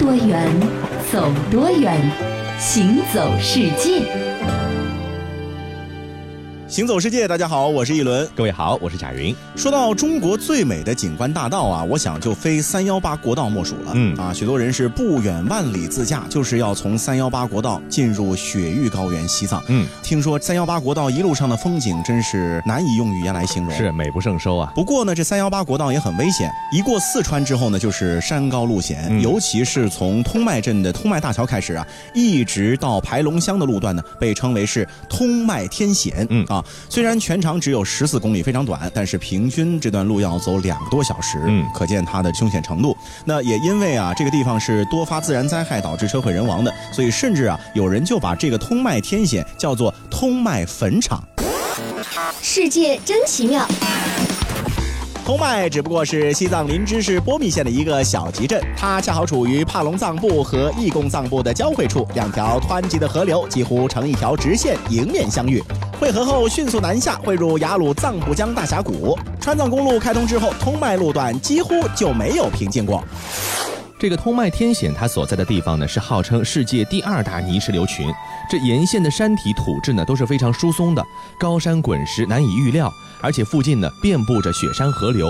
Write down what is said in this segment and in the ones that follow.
多远，走多远，行走世界。行走世界，大家好，我是一轮。各位好，我是贾云。说到中国最美的景观大道啊，我想就非三幺八国道莫属了。嗯啊，许多人是不远万里自驾，就是要从三幺八国道进入雪域高原西藏。嗯，听说三幺八国道一路上的风景真是难以用语言来形容。是美不胜收啊。不过呢，这三幺八国道也很危险。一过四川之后呢，就是山高路险，嗯尤其是从通麦镇的通麦大桥开始啊，一直到排龙乡的路段呢，被称为是通麦天险。嗯啊，虽然全长只有十四公里，非常短，但是平均这段路要走两个多小时。嗯可见它的凶险程度。那也因为啊，这个地方是多发自然灾害导致车毁人亡的，所以甚至啊，有人就把这个通麦天险叫做通麦坟场。世界真奇妙。通麦只不过是西藏林芝市波密县的一个小集镇，它恰好处于帕隆藏布和义贡藏布的交汇处，两条湍急的河流几乎成一条直线迎面相遇，汇合后迅速南下，汇入雅鲁藏布江大峡谷。川藏公路开通之后，通麦路段几乎就没有平静过。这个通麦天险它所在的地方呢，是号称世界第二大泥石流群。这沿线的山体土质呢都是非常疏松的，高山滚石难以预料，而且附近呢遍布着雪山河流。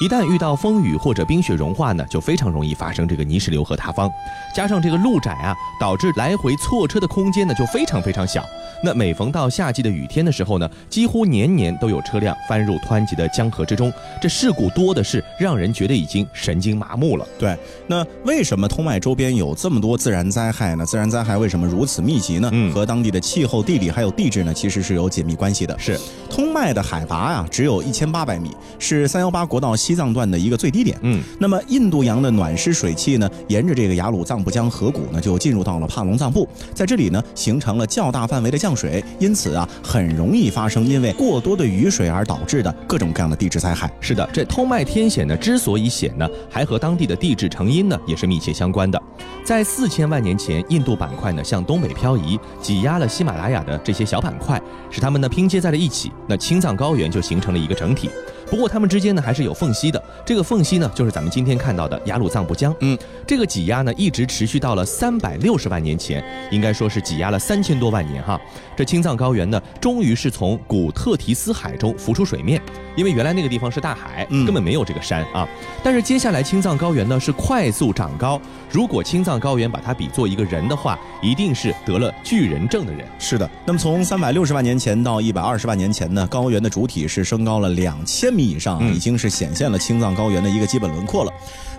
一旦遇到风雨或者冰雪融化呢，就非常容易发生这个泥石流和塌方。加上这个路窄啊，导致来回错车的空间呢就非常非常小。那每逢到夏季的雨天的时候呢，几乎年年都有车辆翻入湍急的江河之中，这事故多的是，让人觉得已经神经麻木了。对，那为什么通麦周边有这么多自然灾害呢？自然灾害为什么如此密集呢？嗯和当地的气候、地理还有地质呢，其实是有紧密关系的。是，通麦的海拔啊、只有一千八百米，是三幺八国道西藏段的一个最低点。嗯。那么印度洋的暖湿水汽呢，沿着这个雅鲁藏布江河谷呢，就进入到了帕隆藏布，在这里呢，形成了较大范围的降水，因此啊，很容易发生因为过多的雨水而导致的各种各样的地质灾害。是的，这通麦天险呢，之所以险呢，还和当地的地质成因呢也是密切相关的。在四千万年前，印度板块呢向东北漂移，挤压了喜马拉雅的这些小板块，使它们呢拼接在了一起，那青藏高原就形成了一个整体。不过它们之间呢还是有缝隙的，这个缝隙呢就是咱们今天看到的雅鲁藏布江。嗯，这个挤压呢一直持续到了三百六十万年前，应该说是挤压了三千多万年哈。这青藏高原呢，终于是从古特提斯海中浮出水面，因为原来那个地方是大海，嗯根本没有这个山啊。但是接下来青藏高原呢是快速长高，如果青藏高原把它比作一个人的话，一定是得了巨人症的人。是的，那么从三百六十万年前到一百二十万年前呢，高原的主体是升高了两千米以上已经是显现了青藏高原的一个基本轮廓了。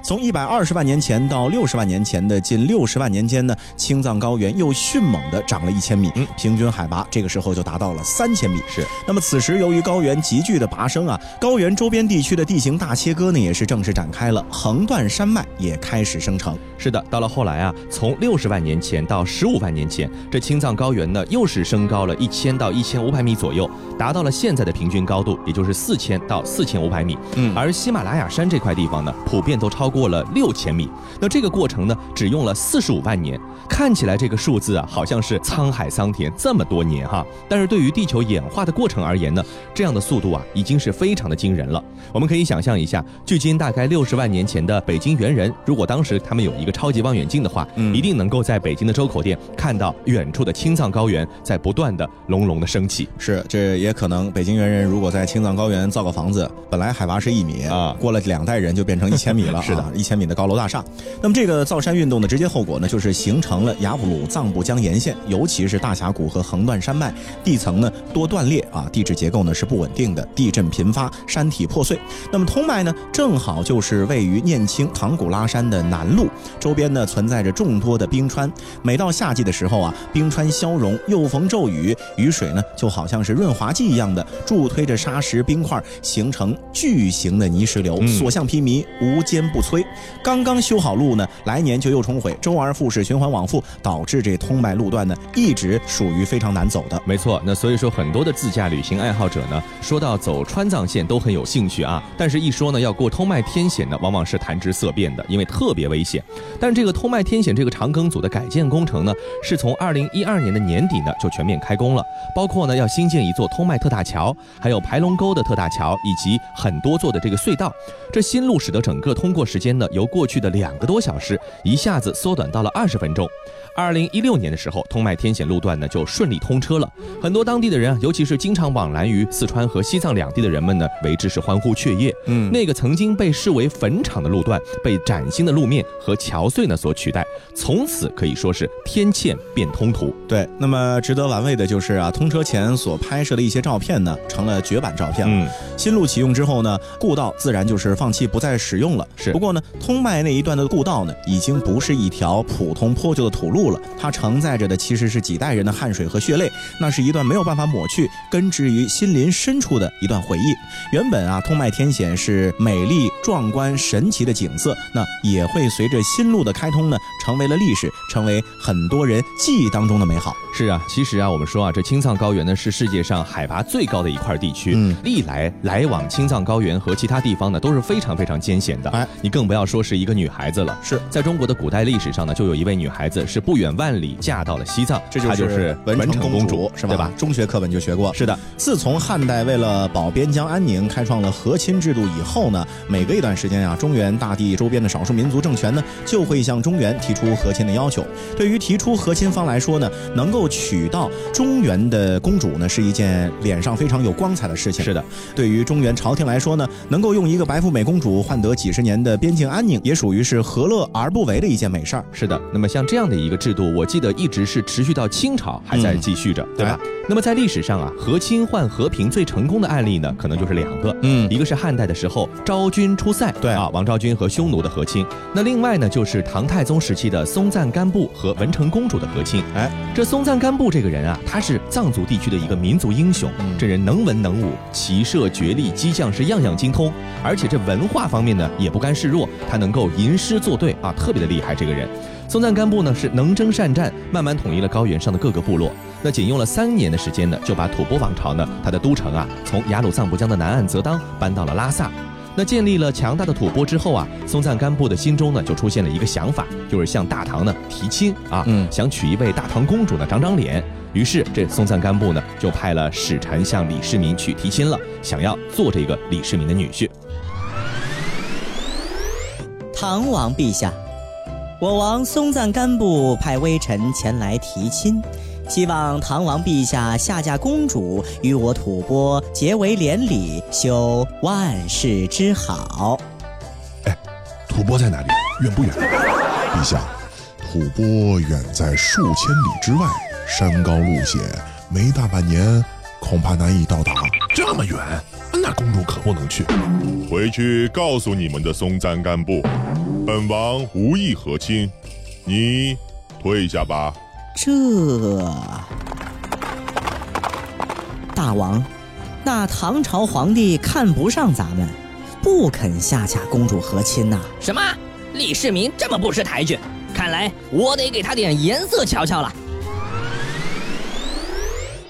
从一百二十万年前到六十万年前的近六十万年间呢，青藏高原又迅猛地涨了一千米，嗯平均海拔这个时候就达到了三千米。是，那么此时由于高原急剧的拔升啊，高原周边地区的地形大切割呢也是正式展开了，横断山脉也开始生成。是的，到了后来啊，从六十万年前到十五万年前，这青藏高原呢又是升高了一千到一千五百米左右，达到了现在的平均高度，也就是四千到四千五百米。嗯而喜马拉雅山这块地方呢，普遍都超过了六千米。那这个过程呢，只用了四十五万年。看起来这个数字啊，好像是沧海桑田这么多年哈，但是对于地球演化的过程而言呢，这样的速度啊，已经是非常的惊人了。我们可以想象一下，距今大概六十万年前的北京猿人，如果当时他们有一个超级望远镜的话，嗯一定能够在北京的周口店看到远处的青藏高原在不断的隆隆的升起。是，这也可能北京猿人如果在青藏高原造个房子，本来海拔是一米啊过了两代人就变成一千米了，是的啊，一千米的高楼大厦。那么这个造山运动的直接后果呢，就是形成了雅布鲁藏布江沿线，尤其是大峡谷和横断山脉，地层呢多断裂啊，地质结构呢是不稳定的，地震频发，山体破碎。那么通麦呢，正好就是位于念青唐古拉山的南麓，周边呢存在着众多的冰川。每到夏季的时候啊，冰川消融，又逢骤雨，雨水呢就好像是润滑剂一样的助推着沙石冰块，形成巨型的泥石流，嗯所向披靡，无坚不摧。刚刚修好路呢，来年就又重毁，周而复始，循环往复，导致这通麦路段呢一直属于非常难走的。没错，那所以说很多的自驾旅行爱好者呢，说到走川藏线都很有兴趣啊，但是一说呢要过通麦天险呢，往往是谈之色变的，因为特别危险。但这个通麦天险这个长耕组的改建工程呢，是从二零一二年的年底呢就全面开工了，包括呢要新建一座通麦特大桥，还有排龙沟的特大桥，以及很多座的这个隧道。这新路使得整个通过时间呢，由过去的两个多小时一下子缩短到了二十分钟。二零一六年的时候，通麦天险路段呢就顺利通车了，很多当地的人啊，尤其是经常往来于四川和西藏两地的人们呢，为之是欢呼雀跃。嗯那个曾经被视为坟场的路段，被崭新的路面和桥隧呢所取代，从此可以说是天堑变通途。对，那么值得玩味的就是啊，通车前所拍摄的一些照片呢，成了绝版照片。嗯，新路启用之后呢，故道自然就是放弃不再使用了。是不过呢，通麦那一段的故道呢，已经不是一条普通破旧的土路了，它承载着的其实是几代人的汗水和血泪，那是一段没有办法抹去、根植于心灵深处的一段回忆。原本啊，通麦天险是美丽、壮观、神奇的景色，那也会随着新路的开通呢，成为了历史，成为很多人记忆当中的美好。是啊，其实啊，我们说啊，这青藏高原呢是世界上海拔最高的一块地区，嗯历来来往青藏高原和其他地方呢都是非常非常艰险的。哎，你更不要说是一个女孩子了。是在中国的古代历史上呢，就有一位女孩子是不远万里嫁到了西藏，这她就是文成公主，是吧？对吧？中学课本就学过。是的，自从汉代为了保边疆安宁，开创了和亲制度以后呢，每隔一段时间啊，中原大地周边的少数民族政权呢，就会向中原提出和亲的要求。对于提出和亲方来说呢，能够娶到中原的公主呢，是一件脸上非常有光彩的事情。是的，对于中原朝廷来说呢，能够用一个白富美公主换得几十年的边境安宁，也属于是何乐而不为的一件美事儿。是的。那么像这样的一个制度，我记得一直是持续到清朝还在嗯继续着，对吧？那么在历史上啊，和亲换和平最成功的案例呢，可能就是两个。嗯一个是汉代的时候昭君出塞，对啊，王昭君和匈奴的和亲。那另外呢，就是唐太宗时期的松赞干布和文成公主的和亲。哎，这松赞干布这个人啊，他是藏族地区的一个民族英雄，嗯这人能文能武，骑射、决力、机将是样样精通，而且这文化方面呢也不甘示弱，他能够吟诗作对啊，特别的厉害。这个人，松赞干布呢是能征善战，慢慢统一了高原上的各个部落。那仅用了三年的时间呢，就把吐蕃王朝呢，它的都城啊，从雅鲁藏布江的南岸泽当搬到了拉萨。那建立了强大的吐蕃之后啊，松赞干布的心中呢就出现了一个想法，就是向大唐呢提亲啊，嗯想娶一位大唐公主呢长长脸。于是这松赞干布呢就派了使臣向李世民去提亲了，想要做这个李世民的女婿。唐王陛下，我王松赞干布派微臣前来提亲，希望唐王陛下下嫁公主，与我吐蕃结为连理，修万世之好。哎吐蕃在哪里？远不远？陛下，吐蕃远在数千里之外，山高路险，没大半年，恐怕难以到达。这么远，那公主可不能去。回去告诉你们的松赞干布，本王无意和亲，你退下吧。这，大王，那唐朝皇帝看不上咱们，不肯下嫁公主和亲呐、什么？李世民这么不识抬举，看来我得给他点颜色瞧瞧了。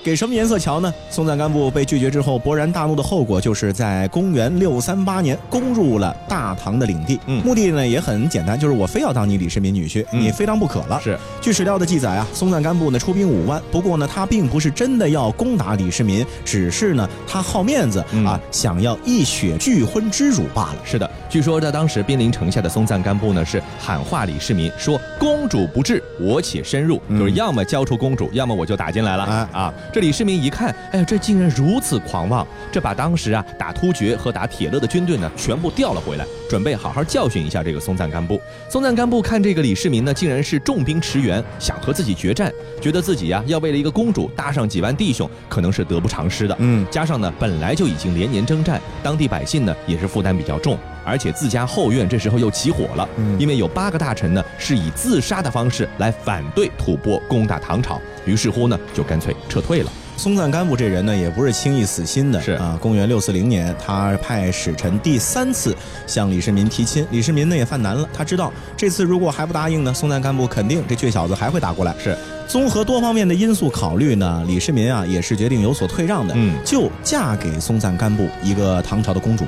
给什么颜色瞧呢？松赞干布被拒绝之后，勃然大怒的后果就是在公元六三八年攻入了大唐的领地。嗯目的呢也很简单，就是我非要当你李世民女婿，嗯你非当不可了。是，据史料的记载啊，松赞干布呢出兵五万，不过呢他并不是真的要攻打李世民，只是呢他好面子、嗯啊，想要一雪拒婚之辱罢了。是的，据说在当时兵临城下的松赞干布呢，是喊话李世民说：“公主不至，我且深入。嗯就是要么交出公主，要么我就打进来了。啊啊，这李世民一看，哎呀，这竟然如此狂妄，这把当时啊打突厥和打铁勒的军队呢全部调了回来，准备好好教训一下这个松赞干布。松赞干布看这个李世民呢，竟然是重兵驰援，想和自己决战，觉得自己呀、要为了一个公主搭上几万弟兄，可能是得不偿失的。嗯，加上呢，本来就已经连年征战，当地百姓呢也是负担比较重，而且自家后院这时候又起火了，嗯因为有八个大臣呢是以自杀的方式来反对吐蕃攻打唐朝，于是乎呢就干脆撤退了。松赞干布这人呢，也不是轻易死心的。是啊，公元六四零年，他派使臣第三次向李世民提亲，李世民呢也犯难了。他知道这次如果还不答应呢，松赞干布肯定这倔小子还会打过来。是，综合多方面的因素考虑呢，李世民啊也是决定有所退让的，嗯就嫁给松赞干布一个唐朝的公主。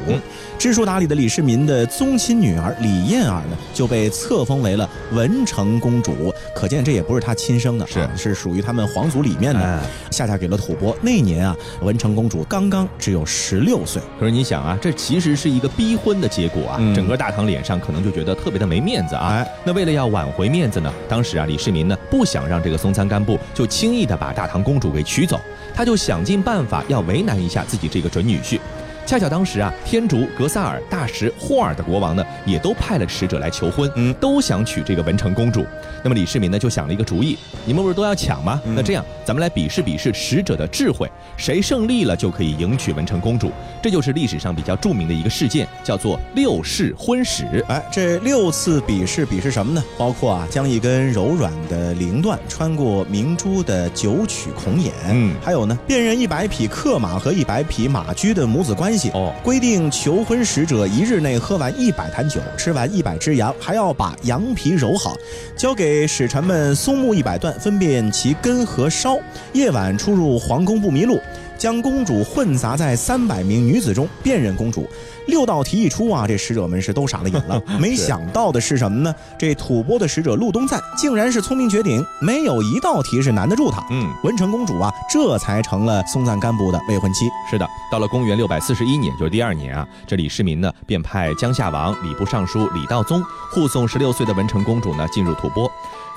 知书达理的李世民的宗亲女儿李燕儿呢，就被册封为了文成公主，可见这也不是她亲生的，是啊是属于他们皇族里面的，哎下嫁给了吐蕃。那年啊，文成公主刚刚只有十六岁。可是你想啊，这其实是一个逼婚的结果啊，嗯整个大唐脸上可能就觉得特别的没面子啊。哎那为了要挽回面子呢，当时啊，李世民呢不想让这个松三干部就轻易的把大唐公主给娶走，他就想尽办法要为难一下自己这个准女婿。恰巧当时啊，天竺、格萨尔、大石、霍尔的国王呢，也都派了使者来求婚，嗯都想娶这个文成公主。那么李世民呢，就想了一个主意，你们不是都要抢吗？嗯那这样，咱们来比试比试使者的智慧，谁胜利了就可以迎娶文成公主。这就是历史上比较著名的一个事件，叫做六世婚史。哎，这六次比试比试什么呢？包括啊，将一根柔软的绫缎穿过明珠的九曲孔眼，嗯还有呢，辨认一百匹克马和一百匹马驹的母子关系。哦规定求婚使者一日内喝完一百坛酒，吃完一百只羊，还要把羊皮揉好，交给使臣们松木一百段，分辨其根和梢。夜晚出入皇宫不迷路。将公主混杂在三百名女子中，辨认公主。六道题一出啊，这使者们是都傻了眼了。没想到的是什么呢？这吐蕃的使者陆东赞竟然是聪明绝顶，没有一道题是难得住他。嗯，文成公主啊，这才成了松赞干布的未婚妻。是的，到了公元六百四十一年，就是第二年啊，这李世民呢便派江夏王礼部尚书李道宗护送十六岁的文成公主呢进入吐蕃。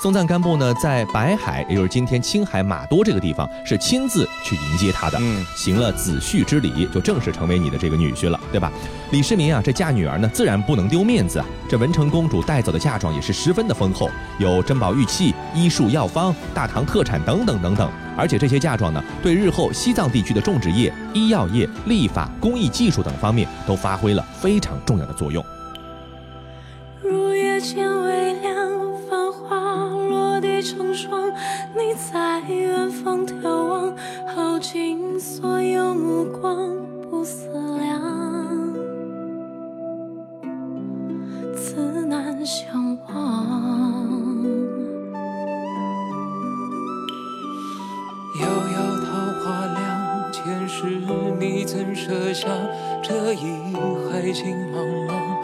松赞干布呢在白海，也就是今天青海马多这个地方，是亲自去迎接她的，嗯行了子婿之礼，就正式成为你的这个女婿了，对吧？李世民啊，这嫁女儿呢，自然不能丢面子啊。这文成公主带走的嫁妆也是十分的丰厚，有珍宝玉器、医术药方、大唐特产等等等等。而且这些嫁妆呢，对日后西藏地区的种植业、医药业、立法、工艺技术等方面都发挥了非常重要的作用。如月间微亮，成双。你在远方眺望，耗尽所有目光，不思量，自难相忘。遥遥桃花凉，前世你怎舍下这一海情茫茫？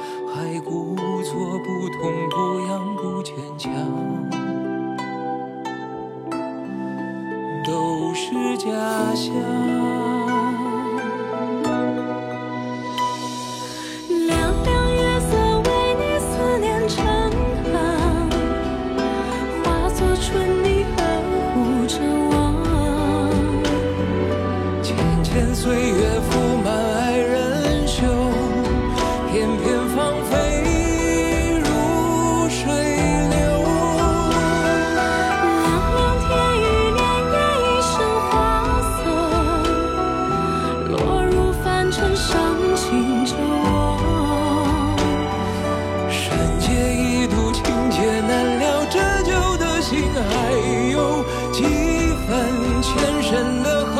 前生的恨，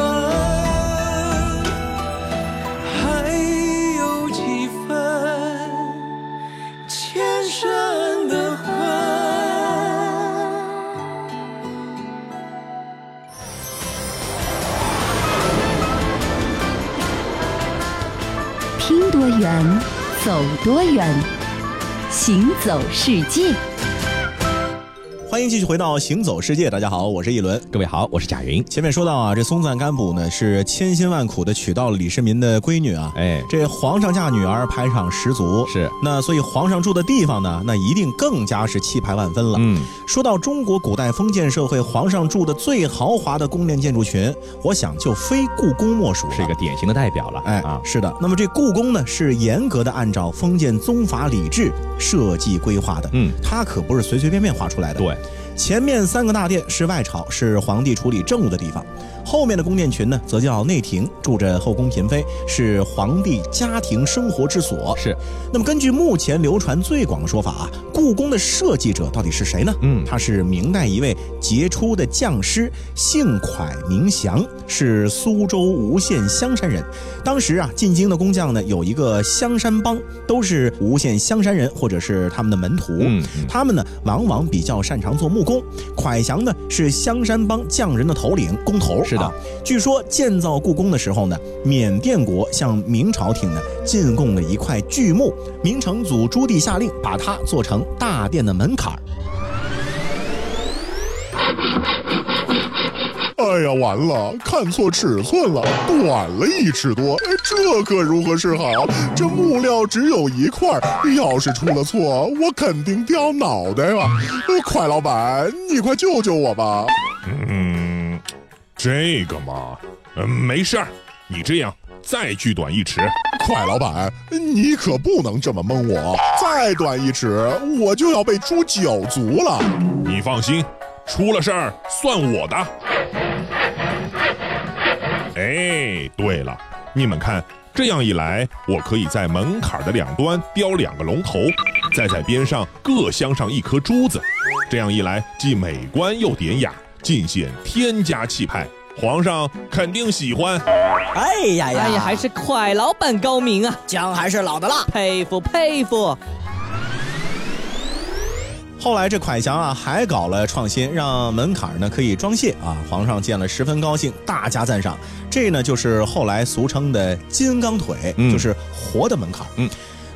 还有几分前生的恨。听多远，走多远，行走世界。欢迎继续回到《行走世界》，大家好，我是一轮。各位好，我是贾云。前面说到啊，这松赞干布呢是千辛万苦的娶到了李世民的闺女啊，哎，这皇上嫁女儿排场十足，是那所以皇上住的地方呢，那一定更加是气派万分了。嗯，说到中国古代封建社会，皇上住的最豪华的宫殿建筑群，我想就非故宫莫属了。是一个典型的代表了。哎啊，是的。那么这故宫呢，是严格的按照封建宗法礼制设计规划的。嗯，它可不是随随便便画出来的。对，前面三个大殿是外朝，是皇帝处理政务的地方；后面的宫殿群呢，则叫内廷，住着后宫嫔妃，是皇帝家庭生活之所。是。那么根据目前流传最广的说法啊，故宫的设计者到底是谁呢？嗯他是明代一位杰出的匠师，姓蒯名祥，是苏州吴县香山人。当时啊，进京的工匠呢有一个香山帮，都是吴县香山人或者是他们的门徒。嗯嗯他们呢往往比较擅长祥做木工。蒯祥呢是香山帮匠人的头领工头。是的啊，据说建造故宫的时候呢，缅甸国向明朝廷呢进贡了一块巨木，明成祖朱棣下令把它做成大殿的门槛儿。哎呀，完了，看错尺寸了，短了一尺多，哎，这可如何是好？这木料只有一块，要是出了错，我肯定掉脑袋啊！呃快，老板，你快救救我吧！嗯，这个嘛，嗯，没事儿，你这样再锯短一尺。快，老板，你可不能这么蒙我，再短一尺，我就要被诛九族了。你放心，出了事儿算我的。哎，对了，你们看，这样一来，我可以在门槛的两端雕两个龙头，再在边上各镶上一颗珠子。这样一来，既美观又典雅，尽显天家气派。皇上肯定喜欢。哎呀呀，哎呀，还是快老板高明啊，姜还是老的辣。佩服佩服。后来这蒯祥啊还搞了创新，让门槛呢可以装卸啊，皇上见了十分高兴，大加赞赏。这呢就是后来俗称的金刚腿，嗯就是活的门槛。嗯。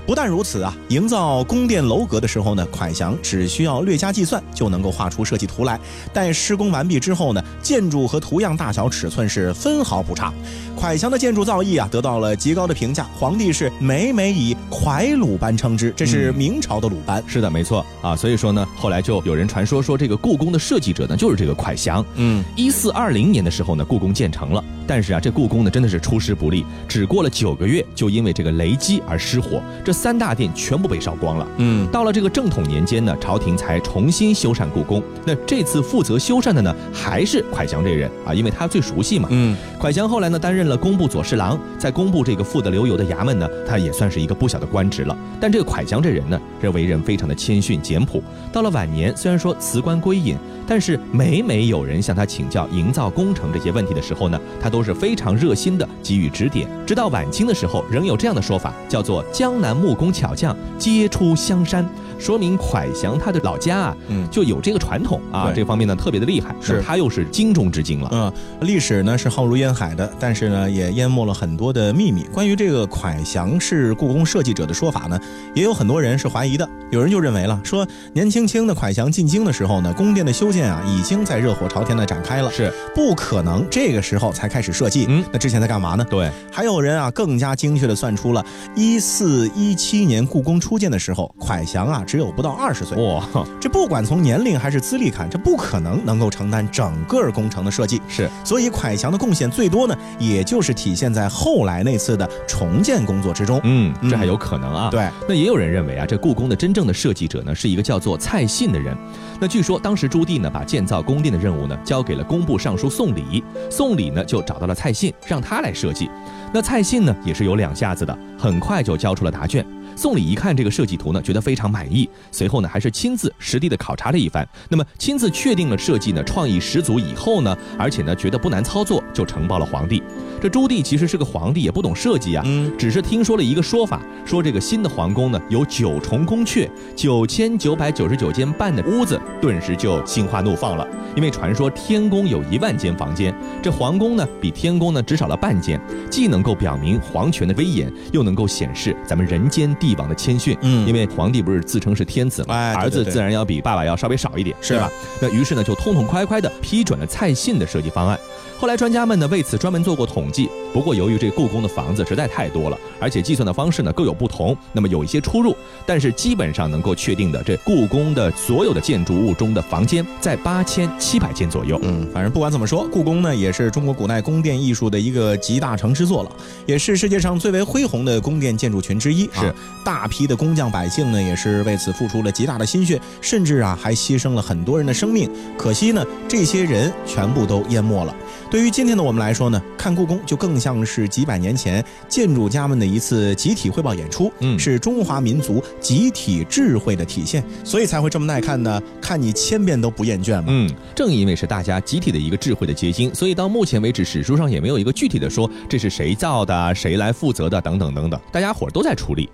不但如此啊，营造宫殿楼阁的时候呢，蒯祥只需要略加计算就能够画出设计图来。待施工完毕之后呢，建筑和图样大小尺寸是分毫不差。蒯祥的建筑造诣啊得到了极高的评价，皇帝是每每以蒯鲁班称之，这是明朝的鲁班。是的，没错啊。所以说呢，后来就有人传说说这个故宫的设计者呢就是这个蒯祥。嗯，一四二零年的时候呢，故宫建成了，但是啊，这故宫呢真的是出师不利，只过了九个月就因为这个雷击而失火，这三大殿全部被烧光了。嗯，到了这个正统年间呢，朝廷才重新修缮故宫。那这次负责修缮的呢，还是蒯祥这人啊，因为他最熟悉嘛。嗯，蒯祥后来呢，担任了工部左侍郎，在工部这个富得流油的衙门呢，他也算是一个不小的官职了。但这个蒯祥这人呢，这为人非常的谦逊简朴。到了晚年，虽然说辞官归隐，但是每每有人向他请教营造工程这些问题的时候呢，他都都是非常热心的给予指点。直到晚清的时候，仍有这样的说法，叫做“江南木工巧匠皆出香山”，说明蒯祥他的老家啊，嗯就有这个传统啊，这方面呢特别的厉害。是他又是京中之京了。嗯，历史呢是浩如烟海的，但是呢也淹没了很多的秘密。关于这个蒯祥是故宫设计者的说法呢，也有很多人是怀疑的。有人就认为了，说年轻轻的蒯祥进京的时候呢，宫殿的修建啊已经在热火朝天的展开了，是不可能这个时候才开始设计。嗯那之前在干嘛呢？对，还有人啊更加精确的算出了，一四一七年故宫初建的时候，蒯祥啊只有不到二十岁。哇，这不管从年龄还是资历看，这不可能能够承担整个工程的设计。是所以蒯祥的贡献最多呢，也就是体现在后来那次的重建工作之中。嗯，这还有可能啊。对，那也有人认为啊，这故宫的真正的设计者呢，是一个叫做蔡信的人。那据说当时朱棣呢，把建造宫殿的任务呢，交给了工部尚书宋礼，宋礼呢就找找到了蔡信，让他来设计。那蔡信呢，也是有两下子的，很快就交出了答卷。宋礼一看这个设计图呢，觉得非常满意，随后呢还是亲自实地的考察了一番。那么亲自确定了设计呢创意十足以后呢，而且呢觉得不难操作，就呈报了皇帝。这朱棣其实是个皇帝，也不懂设计啊，嗯只是听说了一个说法，说这个新的皇宫呢有九重宫阙，九千九百九十九间半的屋子，顿时就心花怒放了。因为传说天宫有一万间房间，这皇宫呢比天宫呢只少了半间，既能够表明皇权的威严，又能够显示咱们人间帝王的谦逊。嗯因为皇帝不是自称是天子嘛，哎对对对儿子自然要比爸爸要稍微少一点，是吧？那于是呢就痛痛快快的批准了蔡信的设计方案。后来专家们呢为此专门做过统计，不过由于这故宫的房子实在太多了，而且计算的方式呢各有不同，那么有一些出入，但是基本上能够确定的，这故宫的所有的建筑物中的房间在八千七百间左右。嗯，反正不管怎么说，故宫呢也是中国古代宫殿艺术的一个集大成之作了，也是世界上最为恢宏的宫殿建筑群之一。是啊，大批的工匠百姓呢也是为此付出了极大的心血，甚至啊还牺牲了很多人的生命。可惜呢，这些人全部都淹没了。对于今天的我们来说呢，看故宫就更像是几百年前建筑家们的一次集体汇报演出，嗯是中华民族集体智慧的体现，所以才会这么耐看呢，看你千遍都不厌倦嘛。嗯，正因为是大家集体的一个智慧的结晶，所以到目前为止，史书上也没有一个具体的说这是谁造的、谁来负责的等等等等，大家伙儿都在出力。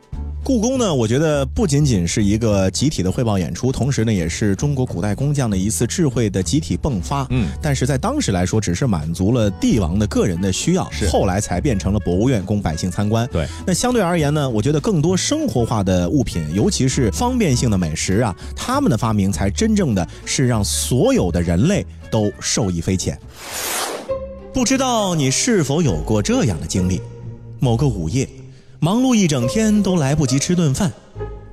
故宫呢，我觉得不仅仅是一个集体的汇报演出，同时呢，也是中国古代工匠的一次智慧的集体迸发。嗯，但是在当时来说，只是满足了帝王的个人的需要，是后来才变成了博物院供百姓参观。对，那相对而言呢，我觉得更多生活化的物品，尤其是方便性的美食啊，他们的发明才真正的是让所有的人类都受益匪浅。不知道你是否有过这样的经历？某个午夜，忙碌一整天都来不及吃顿饭，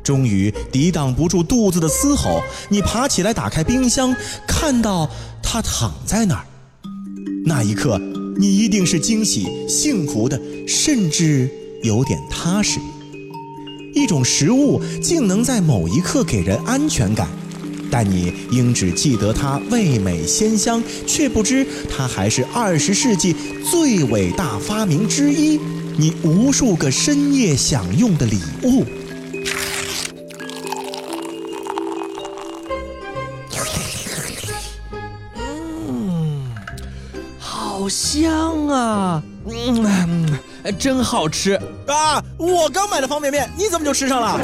终于抵挡不住肚子的嘶吼，你爬起来打开冰箱，看到他躺在那儿。那一刻，你一定是惊喜、幸福的，甚至有点踏实。一种食物竟能在某一刻给人安全感，但你应只记得它味美鲜香，却不知它还是二十世纪最伟大发明之一。你无数个深夜享用的礼物。嗯好香啊！嗯，真好吃啊！我刚买的方便面，你怎么就吃上了？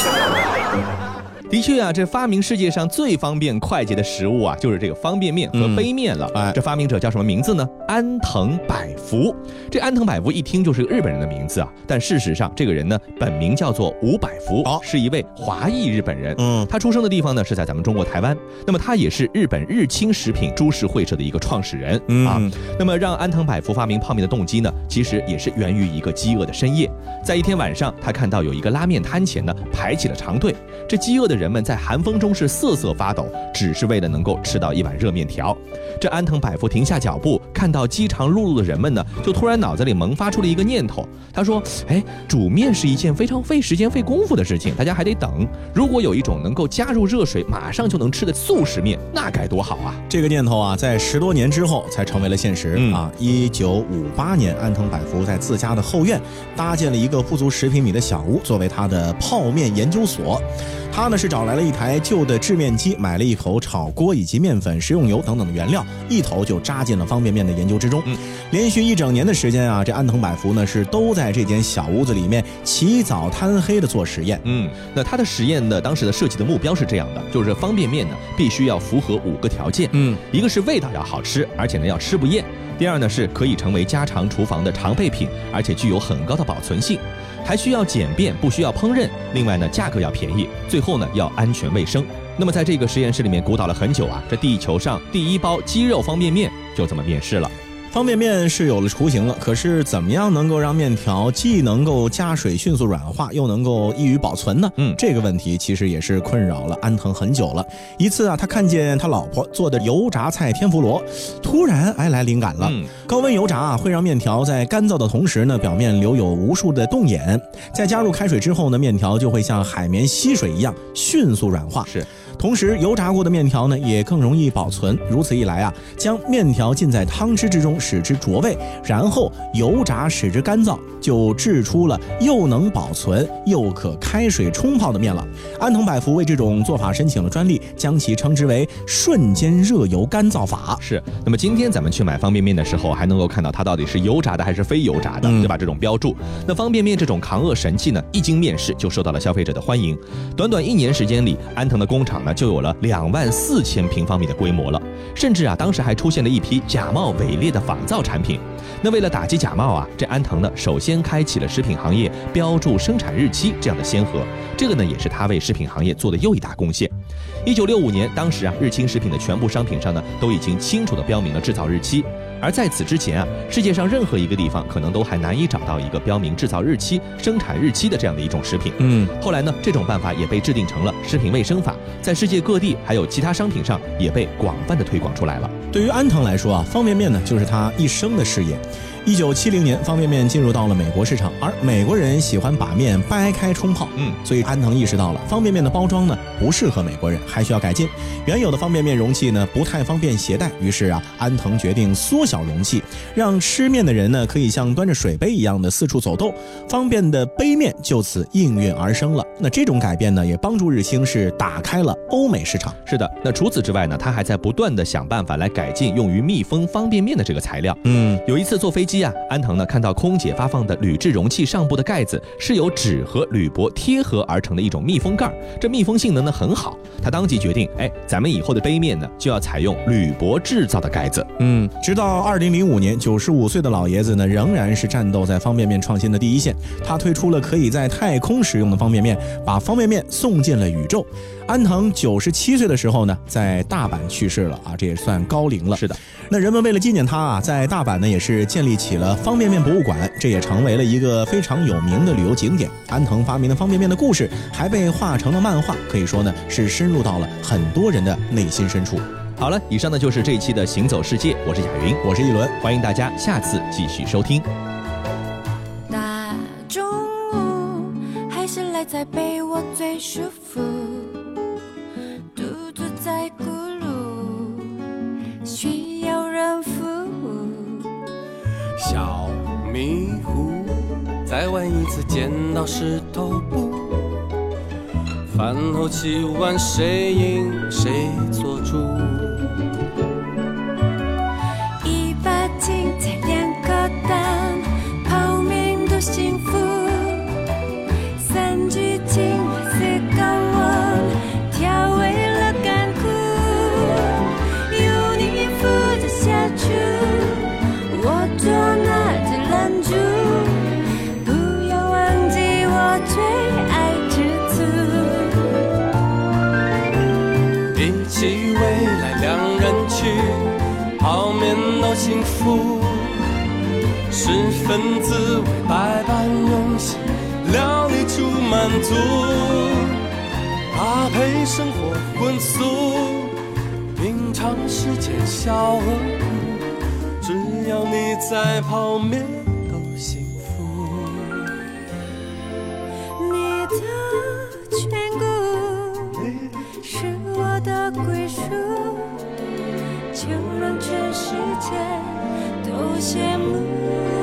的确啊，这发明世界上最方便快捷的食物啊，就是这个方便面和杯面了。哎，这发明者叫什么名字呢？安藤百福。这安藤百福一听就是个日本人的名字啊，但事实上这个人呢，本名叫做吴百福，是一位华裔日本人。嗯，他出生的地方呢是在咱们中国台湾。那么他也是日本日清食品株式会社的一个创始人啊。那么让安藤百福发明泡面的动机呢，其实也是源于一个饥饿的深夜。在一天晚上，他看到有一个拉面摊前呢排起了长队，这饥饿的人人们在寒风中是瑟瑟发抖，只是为了能够吃到一碗热面条。这安藤百福停下脚步，看到饥肠辘辘的人们呢，就突然脑子里萌发出了一个念头。他说：“哎，煮面是一件非常费时间、费功夫的事情，大家还得等。如果有一种能够加入热水马上就能吃的速食面，那该多好啊！”这个念头啊，在十多年之后才成为了现实、啊。一九五八年，安藤百福在自家的后院搭建了一个不足十平米的小屋，作为他的泡面研究所。他呢是找来了一台旧的制面机，买了一口炒锅以及面粉、食用油等等的原料，一头就扎进了方便面的研究之中。嗯，连续一整年的时间啊，这安藤百福呢是都在这间小屋子里面起早贪黑的做实验。嗯，那他的实验呢，当时的设计的目标是这样的，就是方便面呢必须要符合五个条件。嗯，一个是味道要好吃，而且呢要吃不厌；第二呢是可以成为家常厨房的常备品，而且具有很高的保存性。还需要简便，不需要烹饪。另外呢，价格要便宜。最后呢，要安全卫生。那么在这个实验室里面鼓捣了很久啊，这地球上第一包鸡肉方便面就这么面世了。方便面是有了雏形了，可是怎么样能够让面条既能够加水迅速软化，又能够易于保存呢？嗯，这个问题其实也是困扰了安藤很久了。一次啊，他看见他老婆做的油炸菜天妇罗，突然哎来灵感了。嗯，高温油炸啊会让面条在干燥的同时呢，表面留有无数的洞眼。在加入开水之后呢，面条就会像海绵吸水一样迅速软化。是。同时，油炸过的面条呢，也更容易保存。如此一来啊，将面条浸在汤汁之中，使之着味，然后油炸使之干燥，就制出了又能保存又可开水冲泡的面了。安藤百福为这种做法申请了专利，将其称之为“瞬间热油干燥法”。是。那么今天咱们去买方便面的时候，还能够看到它到底是油炸的还是非油炸的，对吧？这种标注。那方便面这种扛饿神器呢，一经面世就受到了消费者的欢迎。短短一年时间里，安藤的工厂。就有了两万四千平方米的规模了，甚至啊，当时还出现了一批假冒伪劣的仿造产品。那为了打击假冒啊，这安藤呢，首先开启了食品行业标注生产日期这样的先河。这个呢，也是他为食品行业做的又一大贡献。一九六五年，当时啊，日清食品的全部商品上呢，都已经清楚地标明了制造日期。而在此之前啊，世界上任何一个地方可能都还难以找到一个标明制造日期、生产日期的这样的一种食品。嗯，后来呢，这种办法也被制定成了食品卫生法，在世界各地还有其他商品上也被广泛的推广出来了。对于安藤来说啊，方便面呢就是他一生的事业。一九七零年，方便面进入到了美国市场，而美国人喜欢把面掰开冲泡，嗯，所以安藤意识到了方便面的包装呢不适合美国人，还需要改进。原有的方便面容器呢不太方便携带，于是啊，安藤决定缩小容器，让吃面的人呢可以像端着水杯一样的四处走动，方便的杯面就此应运而生了。那这种改变呢，也帮助日清是打开了欧美市场。是的，那除此之外呢，他还在不断的想办法来改进用于密封方便面的这个材料。嗯，有一次坐飞机。安藤呢看到空姐发放的铝制容器上部的盖子是由纸和铝箔贴合而成的一种密封盖，这密封性能呢很好。他当即决定，哎，咱们以后的杯面呢就要采用铝箔制造的盖子。嗯，直到二零零五年，九十五岁的老爷子呢仍然是战斗在方便面创新的第一线。他推出了可以在太空使用的方便面，把方便面送进了宇宙。安藤九十七岁的时候呢，在大阪去世了啊，这也算高龄了。是的，那人们为了纪念他啊，在大阪呢也是建立起了方便面博物馆，这也成为了一个非常有名的旅游景点。安藤发明的方便面的故事还被画成了漫画，可以说呢是深入到了很多人的内心深处。好了，以上呢就是这一期的行走世界，我是雅云，我是一轮，欢迎大家下次继续收听。大中午还是赖在被窝最舒服，需要人服务。小迷糊，再玩一次剪刀石头布。饭后七碗谁赢谁做主？分滋味百般用心，料理出满足。搭配生活荤素，品尝世间小和苦。只要你在，泡面都幸福。你的眷顾是我的归属，就让全世界都羡慕。